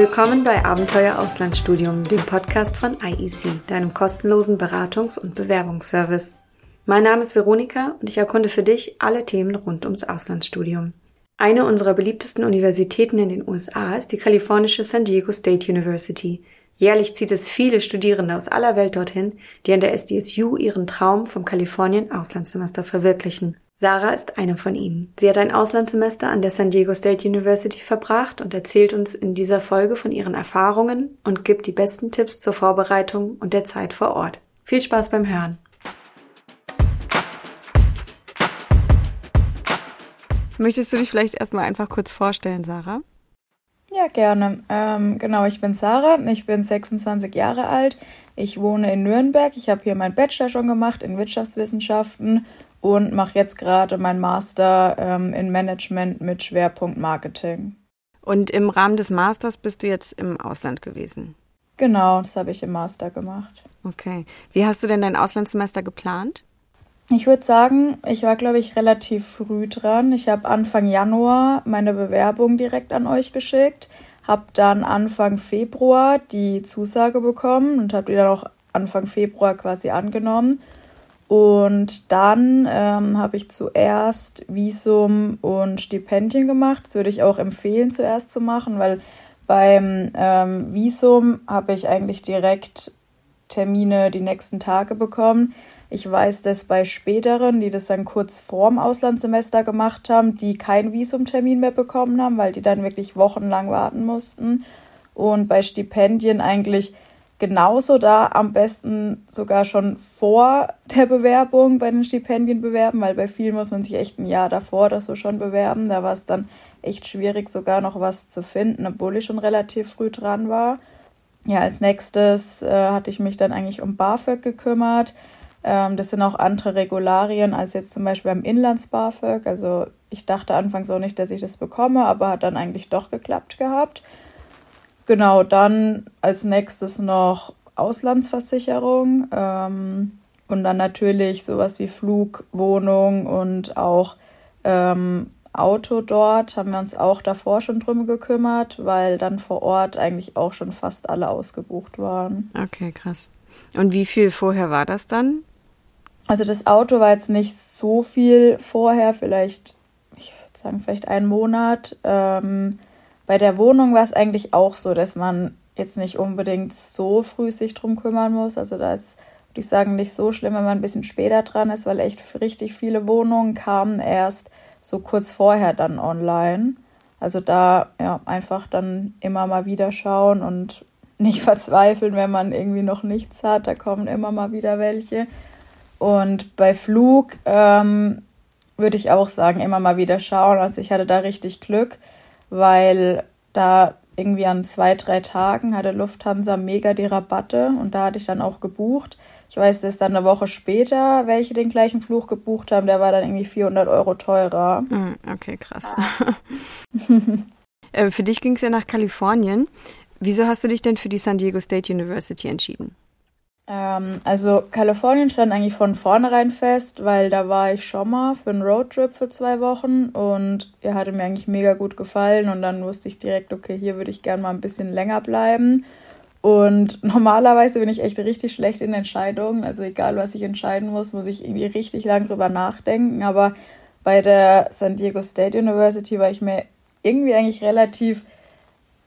Willkommen bei Abenteuer Auslandsstudium, dem Podcast von IEC, deinem kostenlosen Beratungs- und Bewerbungsservice. Mein Name ist Veronika und ich erkunde für dich alle Themen rund ums Auslandsstudium. Eine unserer beliebtesten Universitäten in den USA ist die kalifornische San Diego State University – Jährlich zieht es viele Studierende aus aller Welt dorthin, die an der SDSU ihren Traum vom Kalifornien Auslandssemester verwirklichen. Sarah ist eine von ihnen. Sie hat ein Auslandssemester an der San Diego State University verbracht und erzählt uns in dieser Folge von ihren Erfahrungen und gibt die besten Tipps zur Vorbereitung und der Zeit vor Ort. Viel Spaß beim Hören. Möchtest du dich vielleicht erstmal einfach kurz vorstellen, Sarah? Ja, gerne. Ähm, genau, ich bin Sarah, ich bin 26 Jahre alt, ich wohne in Nürnberg, ich habe hier meinen Bachelor schon gemacht in Wirtschaftswissenschaften und mache jetzt gerade meinen Master ähm, in Management mit Schwerpunkt Marketing. Und im Rahmen des Masters bist du jetzt im Ausland gewesen? Genau, das habe ich im Master gemacht. Okay. Wie hast du denn dein Auslandssemester geplant? Ich würde sagen, ich war, glaube ich, relativ früh dran. Ich habe Anfang Januar meine Bewerbung direkt an euch geschickt, habe dann Anfang Februar die Zusage bekommen und habe die dann auch Anfang Februar quasi angenommen. Und dann ähm, habe ich zuerst Visum und Stipendien gemacht. Das würde ich auch empfehlen, zuerst zu machen, weil beim ähm, Visum habe ich eigentlich direkt Termine die nächsten Tage bekommen. Ich weiß, dass bei späteren, die das dann kurz vorm Auslandssemester gemacht haben, die keinen Visumtermin mehr bekommen haben, weil die dann wirklich wochenlang warten mussten. Und bei Stipendien eigentlich genauso da am besten sogar schon vor der Bewerbung bei den Stipendien bewerben, weil bei vielen muss man sich echt ein Jahr davor oder so schon bewerben. Da war es dann echt schwierig, sogar noch was zu finden, obwohl ich schon relativ früh dran war. Ja, als nächstes äh, hatte ich mich dann eigentlich um BAföG gekümmert. Ähm, das sind auch andere Regularien als jetzt zum Beispiel beim Inlands-BAföG. Also ich dachte anfangs auch nicht, dass ich das bekomme, aber hat dann eigentlich doch geklappt gehabt. Genau, dann als nächstes noch Auslandsversicherung ähm, und dann natürlich sowas wie Flug, Wohnung und auch ähm, Auto dort haben wir uns auch davor schon drum gekümmert, weil dann vor Ort eigentlich auch schon fast alle ausgebucht waren. Okay, krass. Und wie viel vorher war das dann? Also das Auto war jetzt nicht so viel vorher, vielleicht, ich würde sagen, vielleicht einen Monat. Ähm, bei der Wohnung war es eigentlich auch so, dass man jetzt nicht unbedingt so früh sich drum kümmern muss. Also da ist, würde ich sagen, nicht so schlimm, wenn man ein bisschen später dran ist, weil echt richtig viele Wohnungen kamen erst so kurz vorher dann online. Also da ja einfach dann immer mal wieder schauen und nicht verzweifeln, wenn man irgendwie noch nichts hat. Da kommen immer mal wieder welche. Und bei Flug ähm, würde ich auch sagen, immer mal wieder schauen. Also ich hatte da richtig Glück, weil da irgendwie an zwei, drei Tagen hatte Lufthansa mega die Rabatte und da hatte ich dann auch gebucht. Ich weiß, dass dann eine Woche später welche den gleichen Flug gebucht haben, der war dann irgendwie 400 Euro teurer. Hm, okay, krass. äh, für dich ging es ja nach Kalifornien. Wieso hast du dich denn für die San Diego State University entschieden? Ähm, also Kalifornien stand eigentlich von vornherein fest, weil da war ich schon mal für einen Roadtrip für zwei Wochen und er hatte mir eigentlich mega gut gefallen und dann wusste ich direkt, okay, hier würde ich gerne mal ein bisschen länger bleiben. Und normalerweise bin ich echt richtig schlecht in Entscheidungen. Also egal, was ich entscheiden muss, muss ich irgendwie richtig lang drüber nachdenken. Aber bei der San Diego State University war ich mir irgendwie eigentlich relativ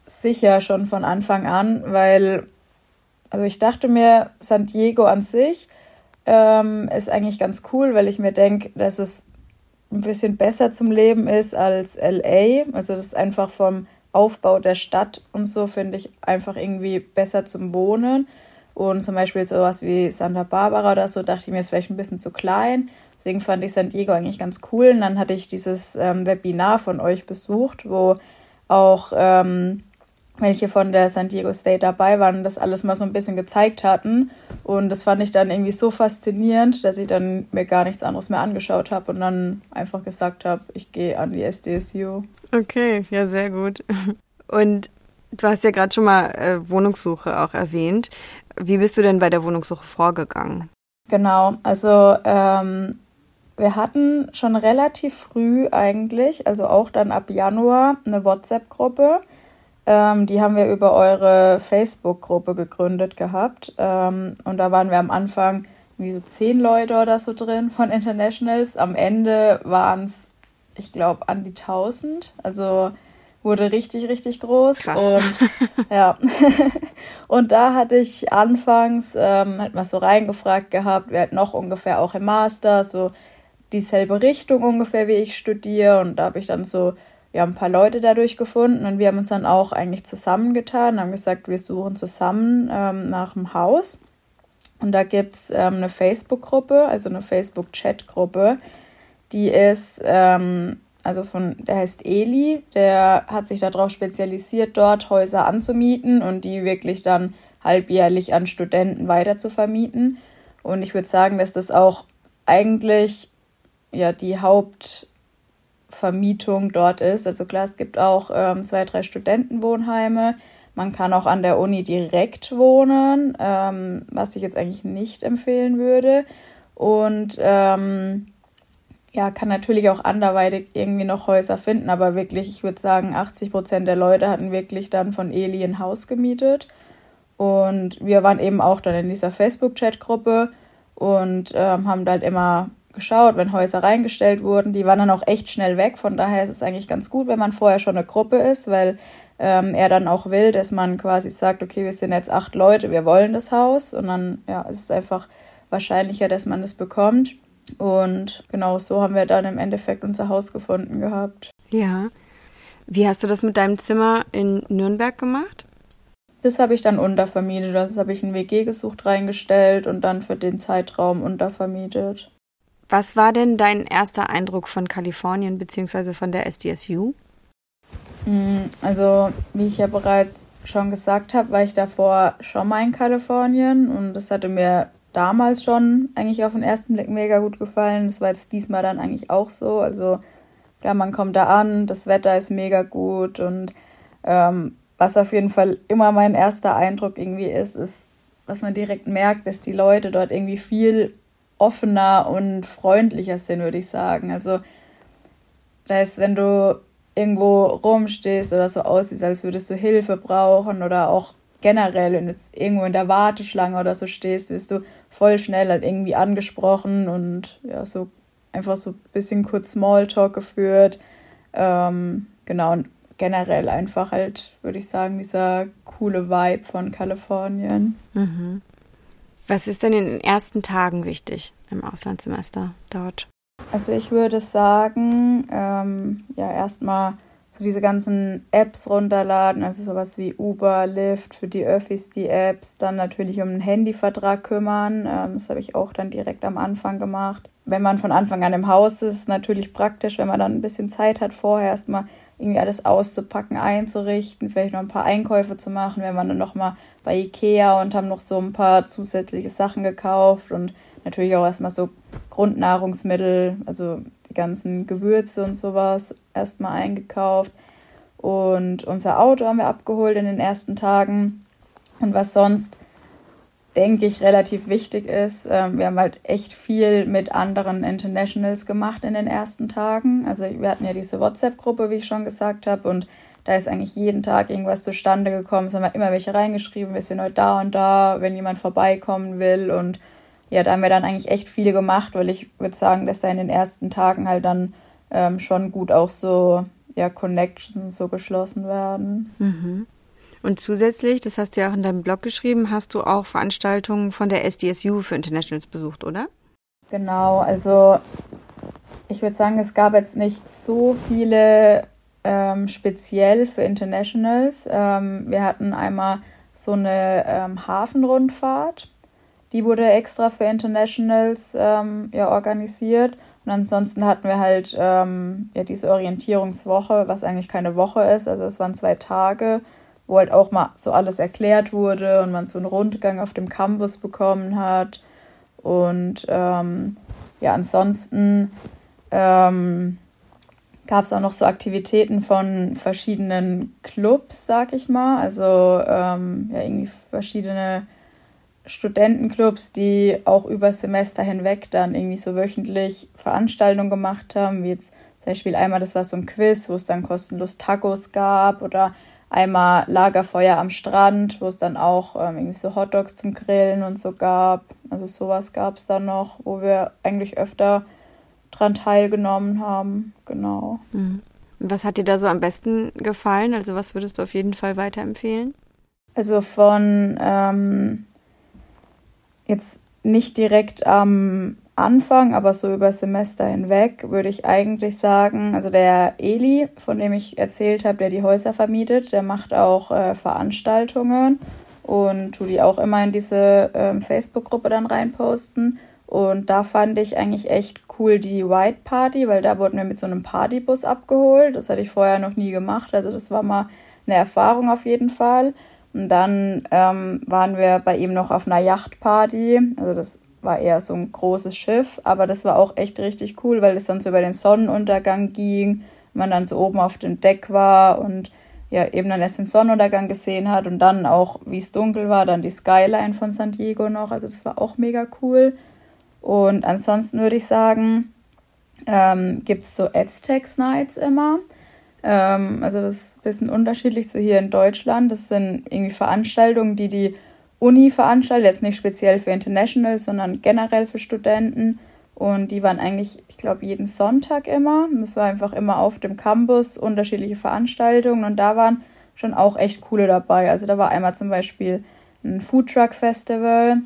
sicher schon von Anfang an, weil also ich dachte mir, San Diego an sich ähm, ist eigentlich ganz cool, weil ich mir denke, dass es ein bisschen besser zum Leben ist als LA. Also das ist einfach vom Aufbau der Stadt und so finde ich einfach irgendwie besser zum Wohnen. Und zum Beispiel sowas wie Santa Barbara oder so, dachte ich mir, ist vielleicht ein bisschen zu klein. Deswegen fand ich San Diego eigentlich ganz cool. Und dann hatte ich dieses ähm, Webinar von euch besucht, wo auch ähm, welche von der San Diego State dabei waren, das alles mal so ein bisschen gezeigt hatten. Und das fand ich dann irgendwie so faszinierend, dass ich dann mir gar nichts anderes mehr angeschaut habe und dann einfach gesagt habe, ich gehe an die SDSU. Okay, ja, sehr gut. Und du hast ja gerade schon mal äh, Wohnungssuche auch erwähnt. Wie bist du denn bei der Wohnungssuche vorgegangen? Genau, also ähm, wir hatten schon relativ früh eigentlich, also auch dann ab Januar, eine WhatsApp-Gruppe Ähm, die haben wir über eure Facebook-Gruppe gegründet gehabt. Ähm, und da waren wir am Anfang wie so zehn Leute oder so drin von Internationals. Am Ende waren es, ich glaube, an die 1000. Also wurde richtig, richtig groß. Krass. Und ja. und da hatte ich anfangs ähm, halt mal so reingefragt gehabt, wer hat noch ungefähr auch im Master, so dieselbe Richtung ungefähr wie ich studiere. Und da habe ich dann so ja, ein paar Leute dadurch gefunden und wir haben uns dann auch eigentlich zusammengetan, haben gesagt, wir suchen zusammen ähm, nach einem Haus. Und da gibt es ähm, eine Facebook-Gruppe, also eine Facebook-Chat-Gruppe, die ist, ähm, also von, der heißt Eli, der hat sich darauf spezialisiert, dort Häuser anzumieten und die wirklich dann halbjährlich an Studenten weiter zu vermieten. Und ich würde sagen, dass das auch eigentlich ja die Hauptvermietung dort ist. Also klar, es gibt auch ähm, zwei, drei Studentenwohnheime. Man kann auch an der Uni direkt wohnen, ähm, was ich jetzt eigentlich nicht empfehlen würde. Und ähm, ja, kann natürlich auch anderweitig irgendwie noch Häuser finden, aber wirklich, ich würde sagen, 80 Prozent der Leute hatten wirklich dann von Eli ein Haus gemietet. Und wir waren eben auch dann in dieser Facebook-Chat-Gruppe und ähm, haben halt immer geschaut, wenn Häuser reingestellt wurden. Die waren dann auch echt schnell weg. Von daher ist es eigentlich ganz gut, wenn man vorher schon eine Gruppe ist, weil ähm, er dann auch will, dass man quasi sagt, okay, wir sind jetzt acht Leute, wir wollen das Haus. Und dann ja, ist es einfach wahrscheinlicher, dass man das bekommt. Und genau so haben wir dann im Endeffekt unser Haus gefunden gehabt. Ja. Wie hast du das mit deinem Zimmer in Nürnberg gemacht? Das habe ich dann untervermietet. Das habe ich ein WG gesucht reingestellt und dann für den Zeitraum untervermietet. Was war denn dein erster Eindruck von Kalifornien bzw. von der SDSU? Mm, also, wie ich ja bereits schon gesagt habe, war ich davor schon mal in Kalifornien und das hatte mir damals schon eigentlich auf den ersten Blick mega gut gefallen. Das war jetzt diesmal dann eigentlich auch so. Also klar, man kommt da an, das Wetter ist mega gut und ähm, was auf jeden Fall immer mein erster Eindruck irgendwie ist, ist, was man direkt merkt, dass die Leute dort irgendwie viel offener und freundlicher sind, würde ich sagen. Also da ist, wenn du irgendwo rumstehst oder so aussiehst, als würdest du Hilfe brauchen oder auch generell, wenn du jetzt irgendwo in der Warteschlange oder so stehst, wirst du voll schnell halt irgendwie angesprochen und ja, so einfach so ein bisschen kurz Smalltalk geführt. Ähm, genau, und generell einfach halt, würde ich sagen, dieser coole Vibe von Kalifornien. Mhm. Was ist denn in den ersten Tagen wichtig im Auslandssemester dort? Also ich würde sagen, ähm, ja, erstmal so diese ganzen Apps runterladen, also sowas wie Uber, Lyft, für die Öffis die Apps, dann natürlich um einen Handyvertrag kümmern. Ähm, das habe ich auch dann direkt am Anfang gemacht. Wenn man von Anfang an im Haus ist, natürlich praktisch, wenn man dann ein bisschen Zeit hat, vorher erstmal irgendwie alles auszupacken, einzurichten, vielleicht noch ein paar Einkäufe zu machen. Wir waren dann nochmal bei Ikea und haben noch so ein paar zusätzliche Sachen gekauft und natürlich auch erstmal so Grundnahrungsmittel, also die ganzen Gewürze und sowas erstmal eingekauft. Und unser Auto haben wir abgeholt in den ersten Tagen. Und was sonst, denke ich, relativ wichtig ist, äh, wir haben halt echt viel mit anderen Internationals gemacht in den ersten Tagen. Also wir hatten ja diese WhatsApp-Gruppe, wie ich schon gesagt habe, und da ist eigentlich jeden Tag irgendwas zustande gekommen. Es haben halt immer welche reingeschrieben, wir sind heute da und da, wenn jemand vorbeikommen will und ja, da haben wir dann eigentlich echt viel gemacht, weil ich würde sagen, dass da in den ersten Tagen halt dann ähm, schon gut auch so ja, Connections so geschlossen werden. Mhm. Und zusätzlich, das hast du ja auch in deinem Blog geschrieben, hast du auch Veranstaltungen von der SDSU für Internationals besucht, oder? Genau, also ich würde sagen, es gab jetzt nicht so viele ähm, speziell für Internationals. Ähm, wir hatten einmal so eine ähm, Hafenrundfahrt die wurde extra für Internationals ähm, ja, organisiert. Und ansonsten hatten wir halt ähm, ja, diese Orientierungswoche, was eigentlich keine Woche ist. Also es waren zwei Tage, wo halt auch mal so alles erklärt wurde und man so einen Rundgang auf dem Campus bekommen hat. Und ähm, ja, ansonsten ähm, gab es auch noch so Aktivitäten von verschiedenen Clubs, sag ich mal. Also ähm, ja, irgendwie verschiedene Studentenclubs, die auch über Semester hinweg dann irgendwie so wöchentlich Veranstaltungen gemacht haben, wie jetzt zum Beispiel einmal, das war so ein Quiz, wo es dann kostenlos Tacos gab oder einmal Lagerfeuer am Strand, wo es dann auch ähm, irgendwie so Hotdogs zum Grillen und so gab. Also sowas gab es dann noch, wo wir eigentlich öfter dran teilgenommen haben. Genau. Mhm. Was hat dir da so am besten gefallen? Also was würdest du auf jeden Fall weiterempfehlen? Also von ähm, jetzt nicht direkt am Anfang, aber so über Semester hinweg würde ich eigentlich sagen, also der Eli, von dem ich erzählt habe, der die Häuser vermietet, der macht auch äh, Veranstaltungen und tu die auch immer in diese ähm, Facebook-Gruppe dann reinposten. Und da fand ich eigentlich echt cool die White Party, weil da wurden wir mit so einem Partybus abgeholt. Das hatte ich vorher noch nie gemacht. Also das war mal eine Erfahrung auf jeden Fall. Und dann ähm, waren wir bei ihm noch auf einer Yachtparty. Also das war eher so ein großes Schiff, aber das war auch echt richtig cool, weil es dann so über den Sonnenuntergang ging, man dann so oben auf dem Deck war und ja eben dann erst den Sonnenuntergang gesehen hat und dann auch, wie es dunkel war, dann die Skyline von San Diego noch. Also das war auch mega cool. Und ansonsten würde ich sagen, ähm, gibt es so Aztecs Nights immer. Ähm, also das ist ein bisschen unterschiedlich zu hier in Deutschland. Das sind irgendwie Veranstaltungen, die die Uni veranstaltet, jetzt nicht speziell für International, sondern generell für Studenten. Und die waren eigentlich, ich glaube, jeden Sonntag immer. Das war einfach immer auf dem Campus unterschiedliche Veranstaltungen und da waren schon auch echt coole dabei. Also da war einmal zum Beispiel ein Foodtruck Festival,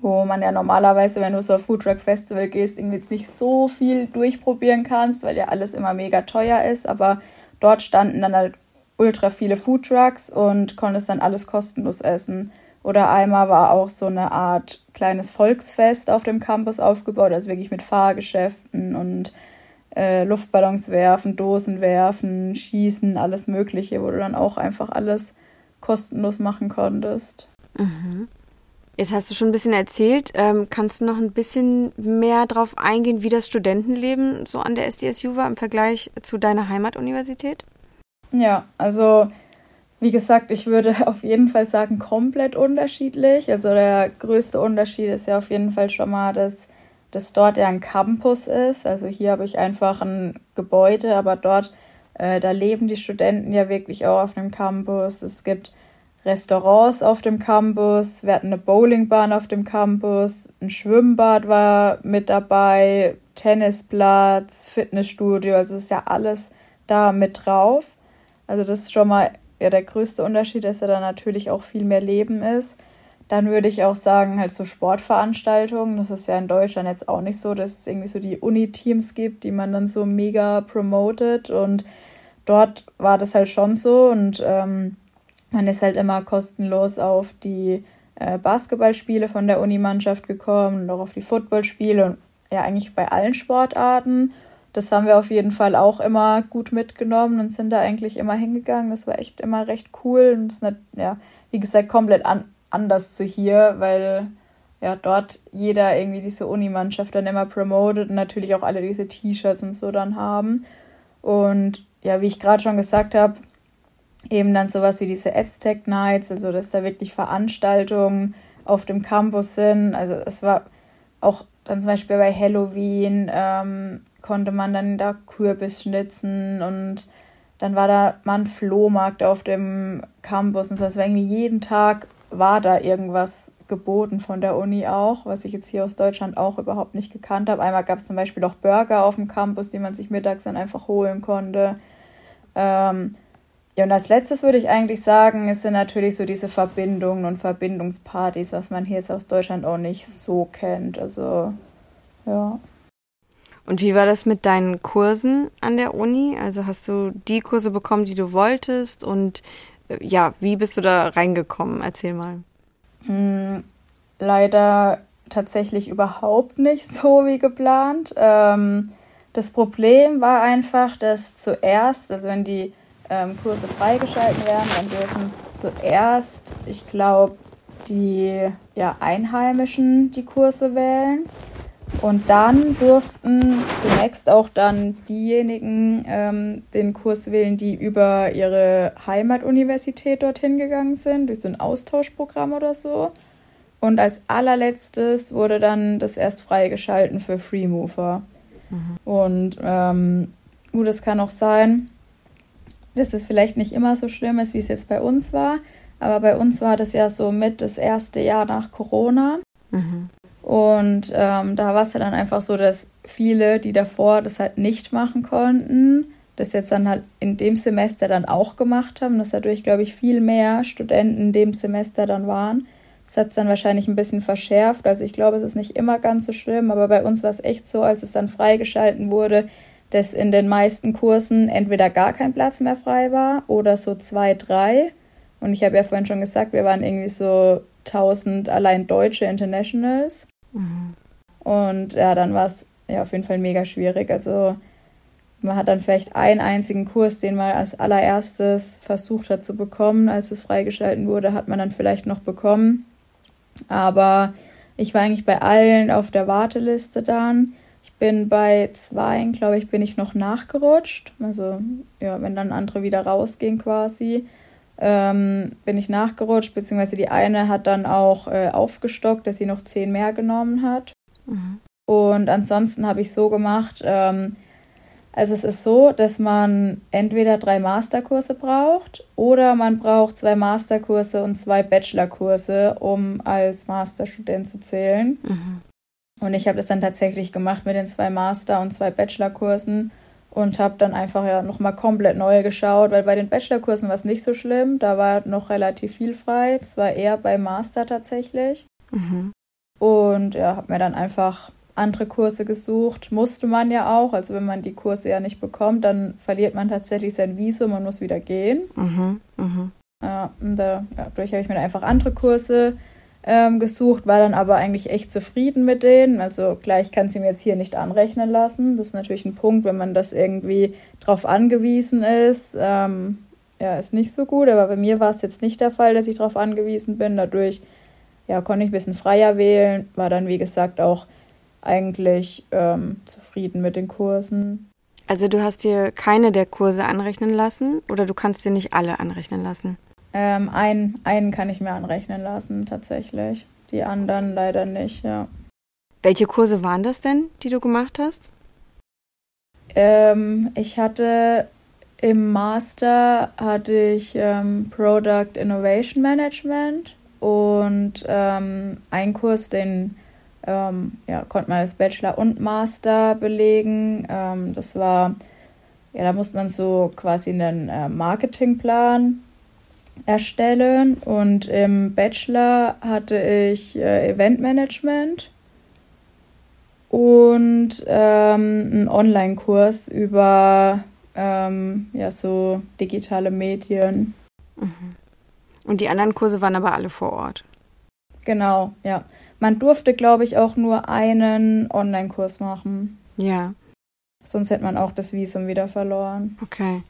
wo man ja normalerweise, wenn du so ein Foodtruck Festival gehst, irgendwie jetzt nicht so viel durchprobieren kannst, weil ja alles immer mega teuer ist. Aber dort standen dann halt ultra viele Foodtrucks und konntest dann alles kostenlos essen. Oder einmal war auch so eine Art kleines Volksfest auf dem Campus aufgebaut, also wirklich mit Fahrgeschäften und äh, Luftballons werfen, Dosen werfen, schießen, alles Mögliche, wo du dann auch einfach alles kostenlos machen konntest. Mhm. Jetzt hast du schon ein bisschen erzählt. Ähm, kannst du noch ein bisschen mehr darauf eingehen, wie das Studentenleben so an der SDSU war im Vergleich zu deiner Heimatuniversität? Ja, also wie gesagt, ich würde auf jeden Fall sagen, komplett unterschiedlich. Also der größte Unterschied ist ja auf jeden Fall schon mal, dass, dass dort ja ein Campus ist. Also hier habe ich einfach ein Gebäude, aber dort, äh, da leben die Studenten ja wirklich auch auf dem Campus. Es gibt Restaurants auf dem Campus, wir hatten eine Bowlingbahn auf dem Campus, ein Schwimmbad war mit dabei, Tennisplatz, Fitnessstudio, also ist ja alles da mit drauf. Also das ist schon mal ja der größte Unterschied, dass ja da natürlich auch viel mehr Leben ist. Dann würde ich auch sagen, halt so Sportveranstaltungen. Das ist ja in Deutschland jetzt auch nicht so, dass es irgendwie so die Uni-Teams gibt, die man dann so mega promotet. Und dort war das halt schon so. Und ähm, man ist halt immer kostenlos auf die äh, Basketballspiele von der Unimannschaft gekommen und auch auf die Footballspiele und ja, eigentlich bei allen Sportarten das haben wir auf jeden Fall auch immer gut mitgenommen und sind da eigentlich immer hingegangen. Das war echt immer recht cool und ist nicht, ja, wie gesagt, komplett an, anders zu hier, weil ja dort jeder irgendwie diese Unimannschaft dann immer promotet und natürlich auch alle diese T-Shirts und so dann haben. Und ja, wie ich gerade schon gesagt habe, eben dann sowas wie diese Aztec Nights, also dass da wirklich Veranstaltungen auf dem Campus sind. Also es war auch dann zum Beispiel bei Halloween ähm, konnte man dann da Kürbis schnitzen und dann war da mal ein Flohmarkt auf dem Campus und so. Es war irgendwie jeden Tag war da irgendwas geboten von der Uni auch, was ich jetzt hier aus Deutschland auch überhaupt nicht gekannt habe. Einmal gab es zum Beispiel auch Burger auf dem Campus, die man sich mittags dann einfach holen konnte. Ähm, ja, und als letztes würde ich eigentlich sagen, es sind natürlich so diese Verbindungen und Verbindungspartys, was man hier jetzt aus Deutschland auch nicht so kennt. Also, ja. Und wie war das mit deinen Kursen an der Uni? Also hast du die Kurse bekommen, die du wolltest? Und äh, ja, wie bist du da reingekommen? Erzähl mal. Hm, leider tatsächlich überhaupt nicht so wie geplant. Ähm, das Problem war einfach, dass zuerst, also wenn die ähm, Kurse freigeschalten werden, dann dürfen zuerst, ich glaube, die ja, Einheimischen die Kurse wählen. Und dann durften zunächst auch dann diejenigen ähm, den Kurs wählen, die über ihre Heimatuniversität dorthin gegangen sind, durch so ein Austauschprogramm oder so. Und als allerletztes wurde dann das erst freigeschalten für Freemover. Mhm. Und ähm, gut, es kann auch sein, dass es vielleicht nicht immer so schlimm ist, wie es jetzt bei uns war. Aber bei uns war das ja so mit das erste Jahr nach Corona. Mhm. Und ähm, da war es ja dann einfach so, dass viele, die davor das halt nicht machen konnten, das jetzt dann halt in dem Semester dann auch gemacht haben, dass dadurch, glaube ich, viel mehr Studenten in dem Semester dann waren. Das hat es dann wahrscheinlich ein bisschen verschärft. Also ich glaube, es ist nicht immer ganz so schlimm, aber bei uns war es echt so, als es dann freigeschalten wurde, dass in den meisten Kursen entweder gar kein Platz mehr frei war oder so zwei, drei. Und ich habe ja vorhin schon gesagt, wir waren irgendwie so 1000 allein deutsche Internationals. Mhm. Und ja, dann war es ja auf jeden Fall mega schwierig. Also man hat dann vielleicht einen einzigen Kurs, den man als allererstes versucht hat zu bekommen, als es freigeschalten wurde, hat man dann vielleicht noch bekommen. Aber ich war eigentlich bei allen auf der Warteliste dann. Ich bin bei zwei, glaube ich, bin ich noch nachgerutscht. Also ja, wenn dann andere wieder rausgehen quasi, ähm, bin ich nachgerutscht, beziehungsweise die eine hat dann auch äh, aufgestockt, dass sie noch zehn mehr genommen hat. Mhm. Und ansonsten habe ich so gemacht, ähm, also es ist so, dass man entweder drei Masterkurse braucht oder man braucht zwei Masterkurse und zwei Bachelorkurse, um als Masterstudent zu zählen. Mhm. Und ich habe das dann tatsächlich gemacht mit den zwei Master- und zwei Bachelorkursen und habe dann einfach ja nochmal komplett neu geschaut, weil bei den Bachelorkursen war es nicht so schlimm, da war noch relativ viel frei. Das war eher beim Master tatsächlich. Mhm. Und ja, habe mir dann einfach andere Kurse gesucht. Musste man ja auch. Also wenn man die Kurse ja nicht bekommt, dann verliert man tatsächlich sein Visum und muss wieder gehen. Mhm, mh. Ja, und dadurch habe ich mir einfach andere Kurse ähm, gesucht, war dann aber eigentlich echt zufrieden mit denen. Also gleich kann sie mir jetzt hier nicht anrechnen lassen. Das ist natürlich ein Punkt, wenn man das irgendwie drauf angewiesen ist. Ähm, ja, ist nicht so gut, aber bei mir war es jetzt nicht der Fall, dass ich darauf angewiesen bin. Dadurch ja, konnte ich ein bisschen freier wählen, war dann wie gesagt auch eigentlich ähm, zufrieden mit den Kursen. Also du hast dir keine der Kurse anrechnen lassen oder du kannst dir nicht alle anrechnen lassen? Ähm, einen, einen kann ich mir anrechnen lassen, tatsächlich. Die anderen leider nicht, ja. Welche Kurse waren das denn, die du gemacht hast? Ähm, ich hatte im Master hatte ich ähm, Product Innovation Management und ähm, einen Kurs, den ähm, ja, konnte man als Bachelor und Master belegen. Ähm, das war, ja, da musste man so quasi einen äh, Marketingplan erstellen und im Bachelor hatte ich äh, Eventmanagement und ähm, einen Online-Kurs über ähm, ja, so digitale Medien. Mhm. Und die anderen Kurse waren aber alle vor Ort. Genau, ja. Man durfte, glaube ich, auch nur einen Online-Kurs machen. Ja. Sonst hätte man auch das Visum wieder verloren. Okay.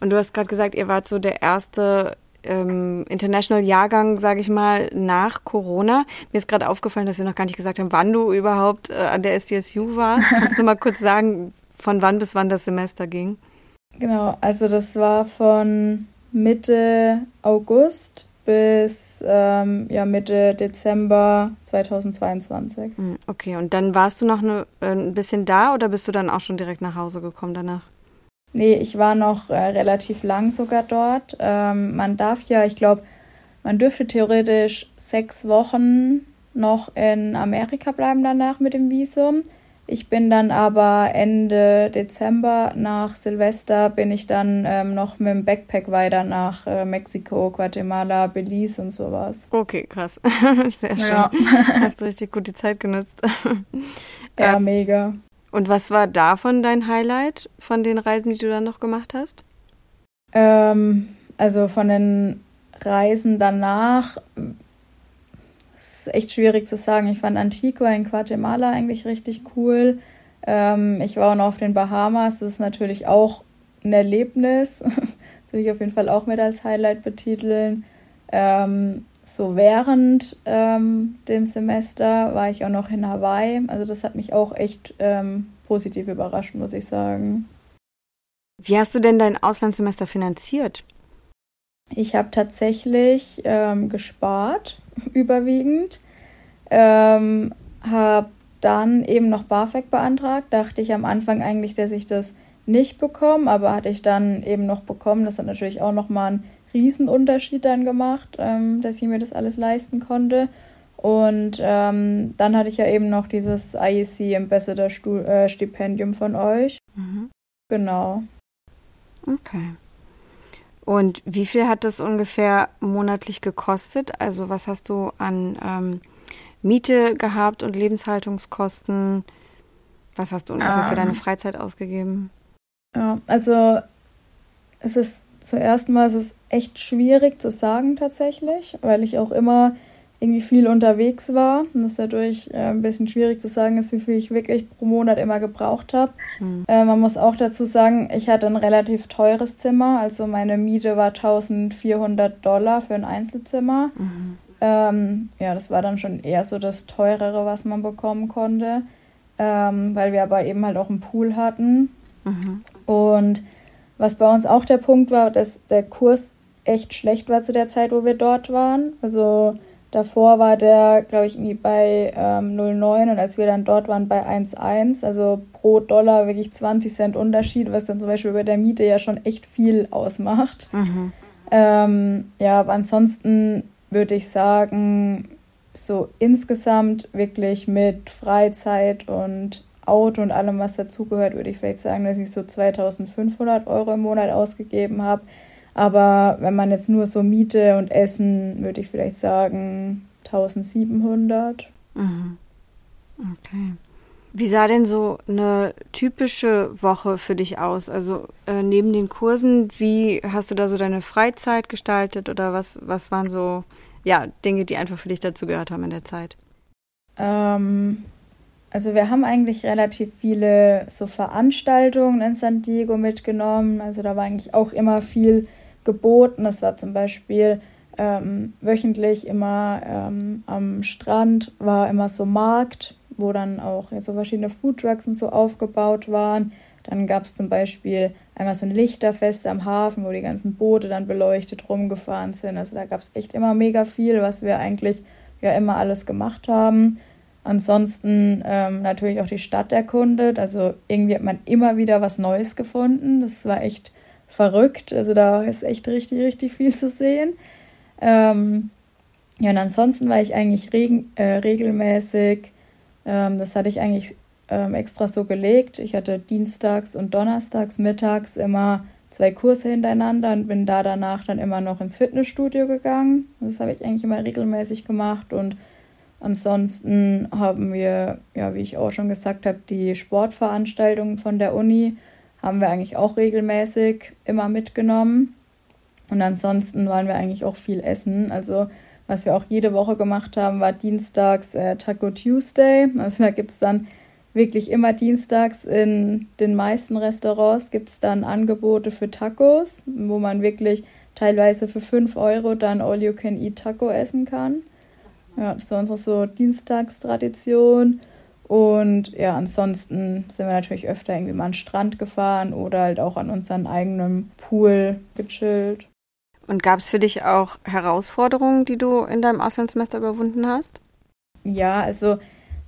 Und du hast gerade gesagt, ihr wart so der erste ähm, International-Jahrgang, sage ich mal, nach Corona. Mir ist gerade aufgefallen, dass wir noch gar nicht gesagt haben, wann du überhaupt äh, an der SDSU warst. Kannst du mal kurz sagen, von wann bis wann das Semester ging? Genau, also das war von Mitte August bis ähm, ja, Mitte Dezember 2022. Hm, okay, und dann warst du noch äh, ein bisschen da oder bist du dann auch schon direkt nach Hause gekommen danach? Nee, ich war noch äh, relativ lang sogar dort. Ähm, man darf ja, ich glaube, man dürfte theoretisch sechs Wochen noch in Amerika bleiben danach mit dem Visum. Ich bin dann aber Ende Dezember nach Silvester bin ich dann ähm, noch mit dem Backpack weiter nach äh, Mexiko, Guatemala, Belize und sowas. Okay, krass. Sehr schön. Ja. Hast du richtig gut die Zeit genutzt. ja, ähm, mega. Und was war davon dein Highlight von den Reisen, die du dann noch gemacht hast? Ähm, also von den Reisen danach ist echt schwierig zu sagen. Ich fand Antigua in Guatemala eigentlich richtig cool. Ähm, ich war auch noch auf den Bahamas. Das ist natürlich auch ein Erlebnis. das würde ich auf jeden Fall auch mit als Highlight betiteln. Ähm, so während ähm, dem Semester war ich auch noch in Hawaii. Also das hat mich auch echt ähm, positiv überrascht, muss ich sagen. Wie hast du denn dein Auslandssemester finanziert? Ich habe tatsächlich ähm, gespart überwiegend. Ähm, habe dann eben noch BAföG beantragt. Dachte ich am Anfang eigentlich, dass ich das nicht bekomme, aber hatte ich dann eben noch bekommen. Das hat natürlich auch nochmal einen Riesenunterschied dann gemacht, ähm, dass ich mir das alles leisten konnte. Und ähm, dann hatte ich ja eben noch dieses IEC Ambassador äh, Stipendium von euch. Mhm. Genau. Okay. Und wie viel hat das ungefähr monatlich gekostet? Also was hast du an ähm, Miete gehabt und Lebenshaltungskosten? Was hast du ungefähr um, für deine ähm. Freizeit ausgegeben? Ja, also es ist zuerst mal es ist echt schwierig zu sagen tatsächlich, weil ich auch immer irgendwie viel unterwegs war und es dadurch äh, ein bisschen schwierig zu sagen ist, wie viel ich wirklich pro Monat immer gebraucht habe. Mhm. Äh, man muss auch dazu sagen, ich hatte ein relativ teures Zimmer, also meine Miete war 1400 Dollar für ein Einzelzimmer. Mhm. Ähm, ja, das war dann schon eher so das teurere, was man bekommen konnte, ähm, weil wir aber eben halt auch einen Pool hatten. Mhm. Und was bei uns auch der Punkt war, dass der Kurs echt schlecht war zu der Zeit, wo wir dort waren. Also Davor war der, glaube ich, irgendwie bei ähm, 0,9 und als wir dann dort waren bei 1,1, also pro Dollar wirklich 20 Cent Unterschied, was dann zum Beispiel bei der Miete ja schon echt viel ausmacht. Mhm. Ähm, ja, aber ansonsten würde ich sagen, so insgesamt wirklich mit Freizeit und Auto und allem, was dazugehört, würde ich vielleicht sagen, dass ich so 2500 Euro im Monat ausgegeben habe. Aber wenn man jetzt nur so Miete und Essen, würde ich vielleicht sagen 1700. Mhm. Okay. Wie sah denn so eine typische Woche für dich aus? Also äh, neben den Kursen, wie hast du da so deine Freizeit gestaltet oder was, was waren so ja, Dinge, die einfach für dich dazu gehört haben in der Zeit? Ähm, also wir haben eigentlich relativ viele so Veranstaltungen in San Diego mitgenommen. Also da war eigentlich auch immer viel geboten. Es war zum Beispiel ähm, wöchentlich immer ähm, am Strand war immer so Markt, wo dann auch ja, so verschiedene Foodtrucks und so aufgebaut waren. Dann gab es zum Beispiel einmal so ein Lichterfest am Hafen, wo die ganzen Boote dann beleuchtet rumgefahren sind. Also da gab es echt immer mega viel, was wir eigentlich ja immer alles gemacht haben. Ansonsten ähm, natürlich auch die Stadt erkundet. Also irgendwie hat man immer wieder was Neues gefunden. Das war echt verrückt. Also da ist echt richtig, richtig viel zu sehen. Ähm, ja, und ansonsten war ich eigentlich reg äh, regelmäßig, ähm, das hatte ich eigentlich ähm, extra so gelegt. Ich hatte dienstags und donnerstags mittags immer zwei Kurse hintereinander und bin da danach dann immer noch ins Fitnessstudio gegangen. Das habe ich eigentlich immer regelmäßig gemacht und ansonsten haben wir, ja, wie ich auch schon gesagt habe, die Sportveranstaltungen von der Uni haben wir eigentlich auch regelmäßig immer mitgenommen. Und ansonsten waren wir eigentlich auch viel essen. Also was wir auch jede Woche gemacht haben, war dienstags äh, Taco Tuesday. Also da gibt es dann wirklich immer dienstags in den meisten Restaurants gibt es dann Angebote für Tacos, wo man wirklich teilweise für 5 Euro dann All-You-Can-Eat-Taco essen kann. Ja, das war unsere so Dienstagstradition. Und ja, ansonsten sind wir natürlich öfter irgendwie mal an den Strand gefahren oder halt auch an unserem eigenen Pool gechillt. Und gab es für dich auch Herausforderungen, die du in deinem Auslandssemester überwunden hast? Ja, also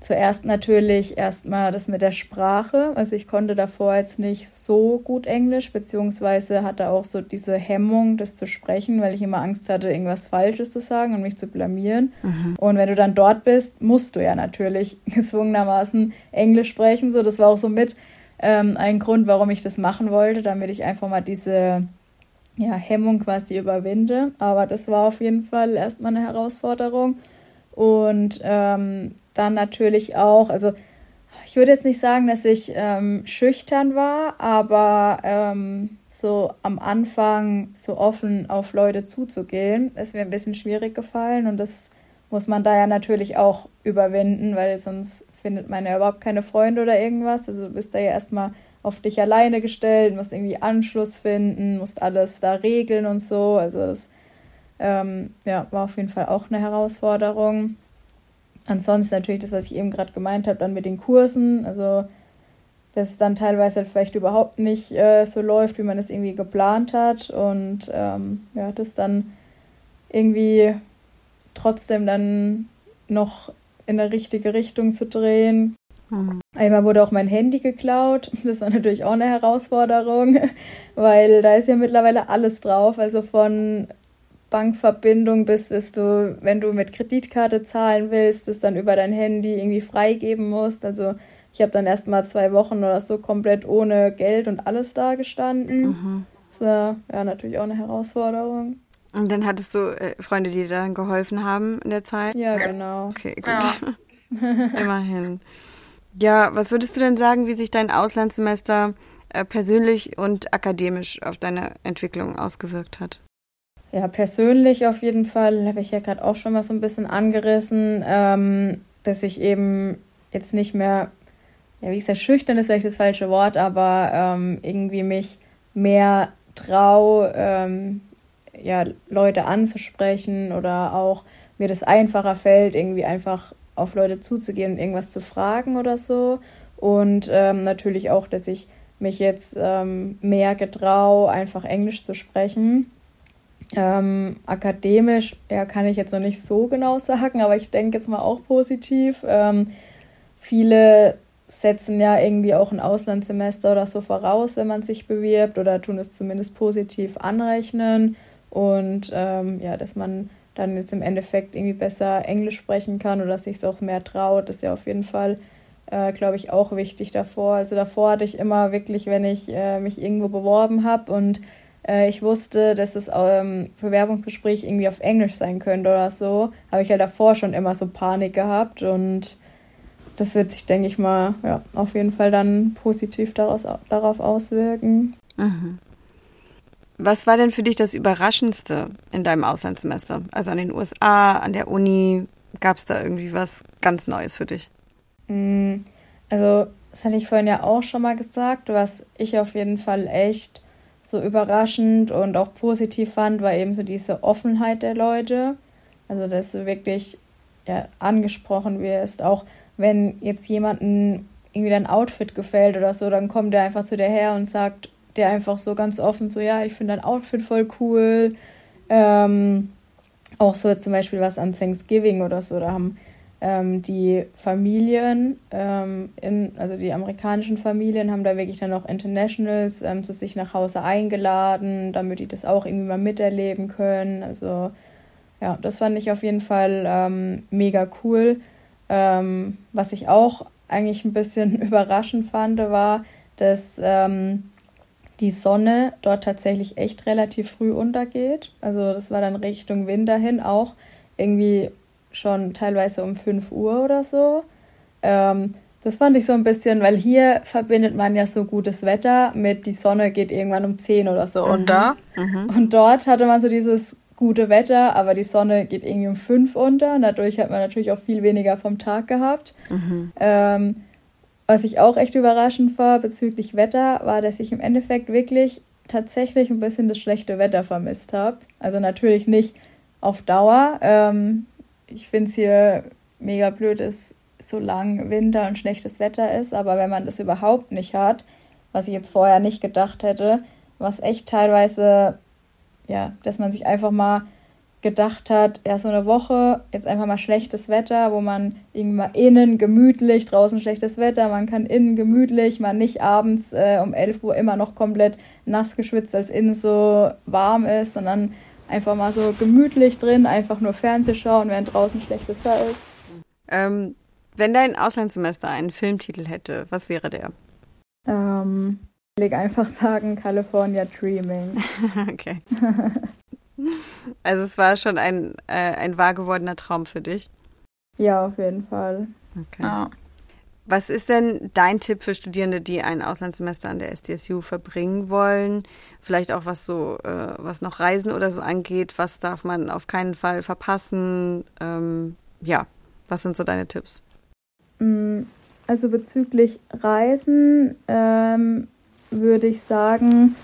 Zuerst natürlich erstmal das mit der Sprache. Also ich konnte davor jetzt nicht so gut Englisch, beziehungsweise hatte auch so diese Hemmung, das zu sprechen, weil ich immer Angst hatte, irgendwas Falsches zu sagen und mich zu blamieren. Mhm. Und wenn du dann dort bist, musst du ja natürlich gezwungenermaßen Englisch sprechen. So, das war auch so mit ähm, ein Grund, warum ich das machen wollte, damit ich einfach mal diese ja, Hemmung quasi überwinde. Aber das war auf jeden Fall erstmal eine Herausforderung. Und ähm, dann natürlich auch, also ich würde jetzt nicht sagen, dass ich ähm, schüchtern war, aber ähm, so am Anfang so offen auf Leute zuzugehen, ist mir ein bisschen schwierig gefallen und das muss man da ja natürlich auch überwinden, weil sonst findet man ja überhaupt keine Freunde oder irgendwas. Also du bist da ja erstmal auf dich alleine gestellt, musst irgendwie Anschluss finden, musst alles da regeln und so. Also das ähm, ja, war auf jeden Fall auch eine Herausforderung. Ansonsten natürlich das, was ich eben gerade gemeint habe, dann mit den Kursen. Also, dass es dann teilweise halt vielleicht überhaupt nicht äh, so läuft, wie man es irgendwie geplant hat. Und ähm, ja, das dann irgendwie trotzdem dann noch in der richtige Richtung zu drehen. Mhm. Einmal wurde auch mein Handy geklaut. Das war natürlich auch eine Herausforderung, weil da ist ja mittlerweile alles drauf. Also von Bankverbindung bis dass du, wenn du mit Kreditkarte zahlen willst, das dann über dein Handy irgendwie freigeben musst. Also ich habe dann erst mal zwei Wochen oder so komplett ohne Geld und alles da gestanden. Mhm. Das war ja natürlich auch eine Herausforderung. Und dann hattest du äh, Freunde, die dir dann geholfen haben in der Zeit? Ja, genau. Okay, gut. Ja. Immerhin. Ja, was würdest du denn sagen, wie sich dein Auslandssemester äh, persönlich und akademisch auf deine Entwicklung ausgewirkt hat? Ja, persönlich auf jeden Fall habe ich ja gerade auch schon mal so ein bisschen angerissen, ähm, dass ich eben jetzt nicht mehr, ja, wie gesagt, schüchtern ist vielleicht das falsche Wort, aber ähm, irgendwie mich mehr traue, ähm, ja, Leute anzusprechen oder auch mir das einfacher fällt, irgendwie einfach auf Leute zuzugehen und irgendwas zu fragen oder so. Und ähm, natürlich auch, dass ich mich jetzt ähm, mehr getraue, einfach Englisch zu sprechen. Ähm, akademisch ja, kann ich jetzt noch nicht so genau sagen, aber ich denke jetzt mal auch positiv. Ähm, viele setzen ja irgendwie auch ein Auslandssemester oder so voraus, wenn man sich bewirbt oder tun es zumindest positiv anrechnen. Und ähm, ja, dass man dann jetzt im Endeffekt irgendwie besser Englisch sprechen kann oder sich auch mehr traut, ist ja auf jeden Fall, äh, glaube ich, auch wichtig davor. Also davor hatte ich immer wirklich, wenn ich äh, mich irgendwo beworben habe und äh, ich wusste, dass das ähm, Bewerbungsgespräch irgendwie auf Englisch sein könnte oder so, habe ich ja davor schon immer so Panik gehabt und das wird sich, denke ich mal, ja, auf jeden Fall dann positiv daraus, darauf auswirken. Mhm. Was war denn für dich das Überraschendste in deinem Auslandssemester? Also an den USA, an der Uni, gab es da irgendwie was ganz Neues für dich? Mm, also, das hatte ich vorhin ja auch schon mal gesagt, was ich auf jeden Fall echt so überraschend und auch positiv fand, war eben so diese Offenheit der Leute. Also, dass du wirklich ja, angesprochen wirst, auch wenn jetzt jemanden irgendwie dein Outfit gefällt oder so, dann kommt der einfach zu dir her und sagt, der einfach so ganz offen so, ja, ich finde dein Outfit voll cool. Ähm, auch so zum Beispiel was an Thanksgiving oder so, da haben ähm, die Familien, ähm, in, also die amerikanischen Familien, haben da wirklich dann auch Internationals ähm, zu sich nach Hause eingeladen, damit die das auch irgendwie mal miterleben können. Also ja, das fand ich auf jeden Fall ähm, mega cool. Ähm, was ich auch eigentlich ein bisschen überraschend fand, war, dass ähm, die Sonne dort tatsächlich echt relativ früh untergeht. Also das war dann Richtung Winter hin auch irgendwie schon teilweise um 5 Uhr oder so. Ähm, das fand ich so ein bisschen, weil hier verbindet man ja so gutes Wetter mit die Sonne geht irgendwann um 10 oder so mhm. unter. Mhm. Und dort hatte man so dieses gute Wetter, aber die Sonne geht irgendwie um 5 unter. Und dadurch hat man natürlich auch viel weniger vom Tag gehabt. Mhm. Ähm, was ich auch echt überraschend war bezüglich Wetter, war, dass ich im Endeffekt wirklich tatsächlich ein bisschen das schlechte Wetter vermisst habe. Also natürlich nicht auf Dauer. Ähm, ich finde es hier mega blöd, dass so lang Winter und schlechtes Wetter ist, aber wenn man das überhaupt nicht hat, was ich jetzt vorher nicht gedacht hätte, was echt teilweise, ja, dass man sich einfach mal gedacht hat, ja, so eine Woche, jetzt einfach mal schlechtes Wetter, wo man irgendwann innen gemütlich, draußen schlechtes Wetter, man kann innen gemütlich, man nicht abends äh, um 11 Uhr immer noch komplett nass geschwitzt, als innen so warm ist, sondern einfach mal so gemütlich drin, einfach nur Fernseh schauen, während draußen schlechtes Wetter ist. Ähm, wenn dein Auslandssemester einen Filmtitel hätte, was wäre der? Ähm, ich will einfach sagen California Dreaming. okay. Also es war schon ein, äh, ein wahr gewordener Traum für dich. Ja, auf jeden Fall. Okay. Ja. Was ist denn dein Tipp für Studierende, die ein Auslandssemester an der SDSU verbringen wollen? Vielleicht auch was so, äh, was noch Reisen oder so angeht. Was darf man auf keinen Fall verpassen? Ähm, ja, was sind so deine Tipps? Mm, also bezüglich Reisen ähm, würde ich sagen,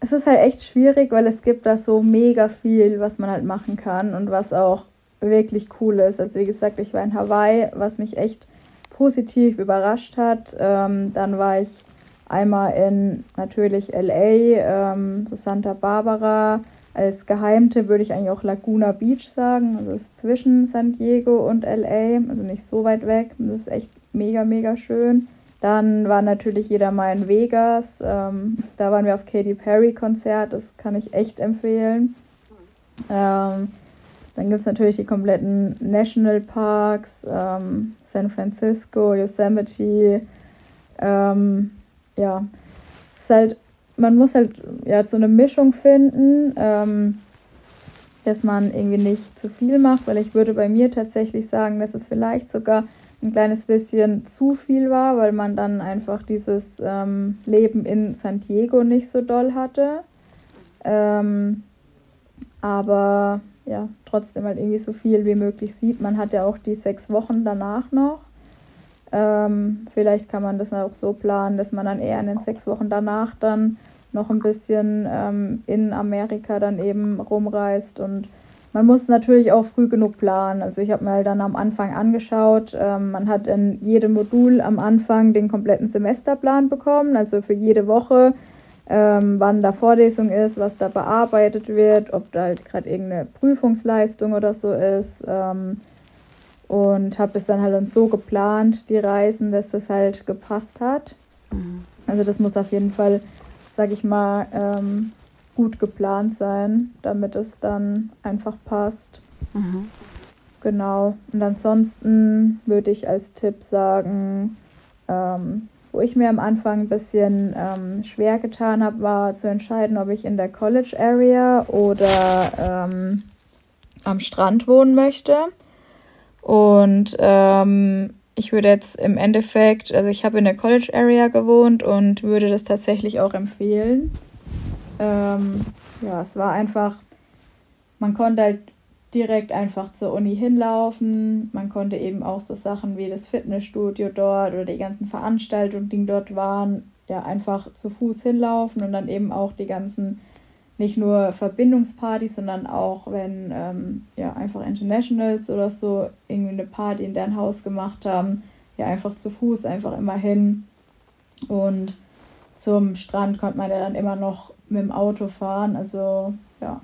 es ist halt echt schwierig, weil es gibt da so mega viel, was man halt machen kann und was auch wirklich cool ist. Also wie gesagt, ich war in Hawaii, was mich echt positiv überrascht hat. Ähm, dann war ich einmal in natürlich LA, ähm, Santa Barbara, als Geheimtipp würde ich eigentlich auch Laguna Beach sagen. Es ist zwischen San Diego und LA, also nicht so weit weg. Das ist echt mega, mega schön. Dann war natürlich jeder mal in Vegas. Ähm, da waren wir auf Katy Perry Konzert. Das kann ich echt empfehlen. Ähm, dann gibt es natürlich die kompletten National Parks, ähm, San Francisco, Yosemite. Ähm, ja, ist halt man muss halt ja so eine Mischung finden, ähm, dass man irgendwie nicht zu viel macht, weil ich würde bei mir tatsächlich sagen, dass es vielleicht sogar ein kleines bisschen zu viel war, weil man dann einfach dieses ähm, Leben in San Diego nicht so doll hatte. Ähm, aber ja, trotzdem halt irgendwie so viel wie möglich sieht. Man hat ja auch die sechs Wochen danach noch. Ähm, vielleicht kann man das auch so planen, dass man dann eher in den sechs Wochen danach dann noch ein bisschen ähm, in Amerika dann eben rumreist und man muss natürlich auch früh genug planen. Also ich habe mir halt dann am Anfang angeschaut, ähm, man hat in jedem Modul am Anfang den kompletten Semesterplan bekommen, also für jede Woche, ähm, wann da Vorlesung ist, was da bearbeitet wird, ob da halt gerade irgendeine Prüfungsleistung oder so ist. Ähm, und habe das dann halt dann so geplant, die Reisen, dass das halt gepasst hat. Mhm. Also das muss auf jeden Fall sag ich mal, ähm, gut geplant sein, damit es dann einfach passt. Mhm. Genau. Und ansonsten würde ich als Tipp sagen, ähm, wo ich mir am Anfang ein bisschen ähm, schwer getan habe, war zu entscheiden, ob ich in der College Area oder ähm, am Strand wohnen möchte. Und ähm, ich würde jetzt im Endeffekt, also ich habe in der College Area gewohnt und würde das tatsächlich auch empfehlen. Ähm, ja, es war einfach, man konnte halt direkt einfach zur Uni hinlaufen. Man konnte eben auch so Sachen wie das Fitnessstudio dort oder die ganzen Veranstaltungen, die dort waren, ja einfach zu Fuß hinlaufen und dann eben auch die ganzen nicht nur Verbindungspartys, sondern auch wenn ähm, ja einfach Internationals oder so irgendwie eine Party in deren Haus gemacht haben, ja einfach zu Fuß einfach immer hin und zum Strand konnte man ja dann immer noch mit dem Auto fahren, also ja,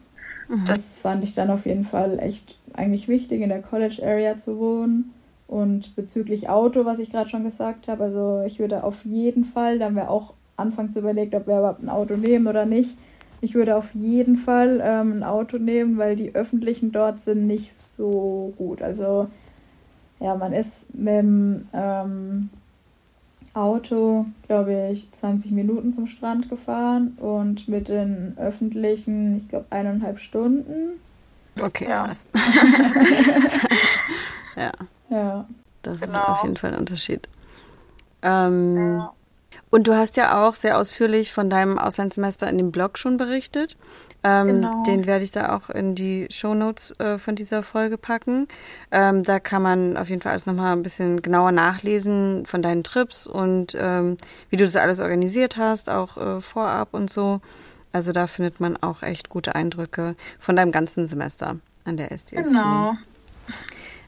mhm. das fand ich dann auf jeden Fall echt eigentlich wichtig in der College Area zu wohnen. Und bezüglich Auto, was ich gerade schon gesagt habe, also ich würde auf jeden Fall, da haben wir auch anfangs überlegt, ob wir überhaupt ein Auto nehmen oder nicht, ich würde auf jeden Fall ähm, ein Auto nehmen, weil die öffentlichen dort sind nicht so gut. Also ja, man ist mit dem ähm, Auto, glaube ich, 20 Minuten zum Strand gefahren und mit den öffentlichen, ich glaube, eineinhalb Stunden. Okay, ja. ja. Ja. Das genau. ist auf jeden Fall ein Unterschied. Ähm, ja. Und du hast ja auch sehr ausführlich von deinem Auslandssemester in dem Blog schon berichtet. Ähm, genau. Den werde ich da auch in die Shownotes äh, von dieser Folge packen. Ähm, da kann man auf jeden Fall alles nochmal ein bisschen genauer nachlesen von deinen Trips und ähm, wie du das alles organisiert hast, auch äh, vorab und so. Also da findet man auch echt gute Eindrücke von deinem ganzen Semester an der SDS. Genau.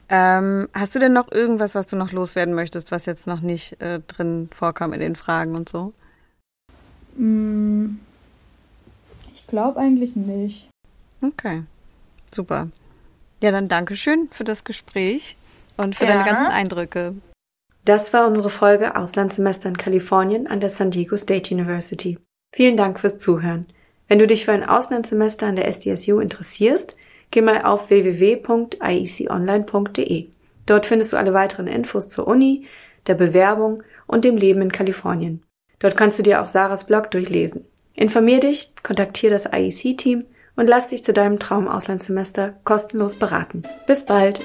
Ähm, hast du denn noch irgendwas, was du noch loswerden möchtest, was jetzt noch nicht äh, drin vorkam in den Fragen und so? Mm, ich glaube eigentlich nicht. Okay, super. Ja, dann danke schön für das Gespräch und für Gerne. deine ganzen Eindrücke. Das war unsere Folge Auslandssemester in Kalifornien an der San Diego State University. Vielen Dank fürs Zuhören. Wenn du dich für ein Auslandssemester an der SDSU interessierst, geh mal auf www.ieconline.de. Dort findest du alle weiteren Infos zur Uni, der Bewerbung und dem Leben in Kalifornien. Dort kannst du dir auch Sarahs Blog durchlesen. Informier dich, kontaktiere das IEC-Team und lass dich zu deinem Traumauslandssemester kostenlos beraten. Bis bald!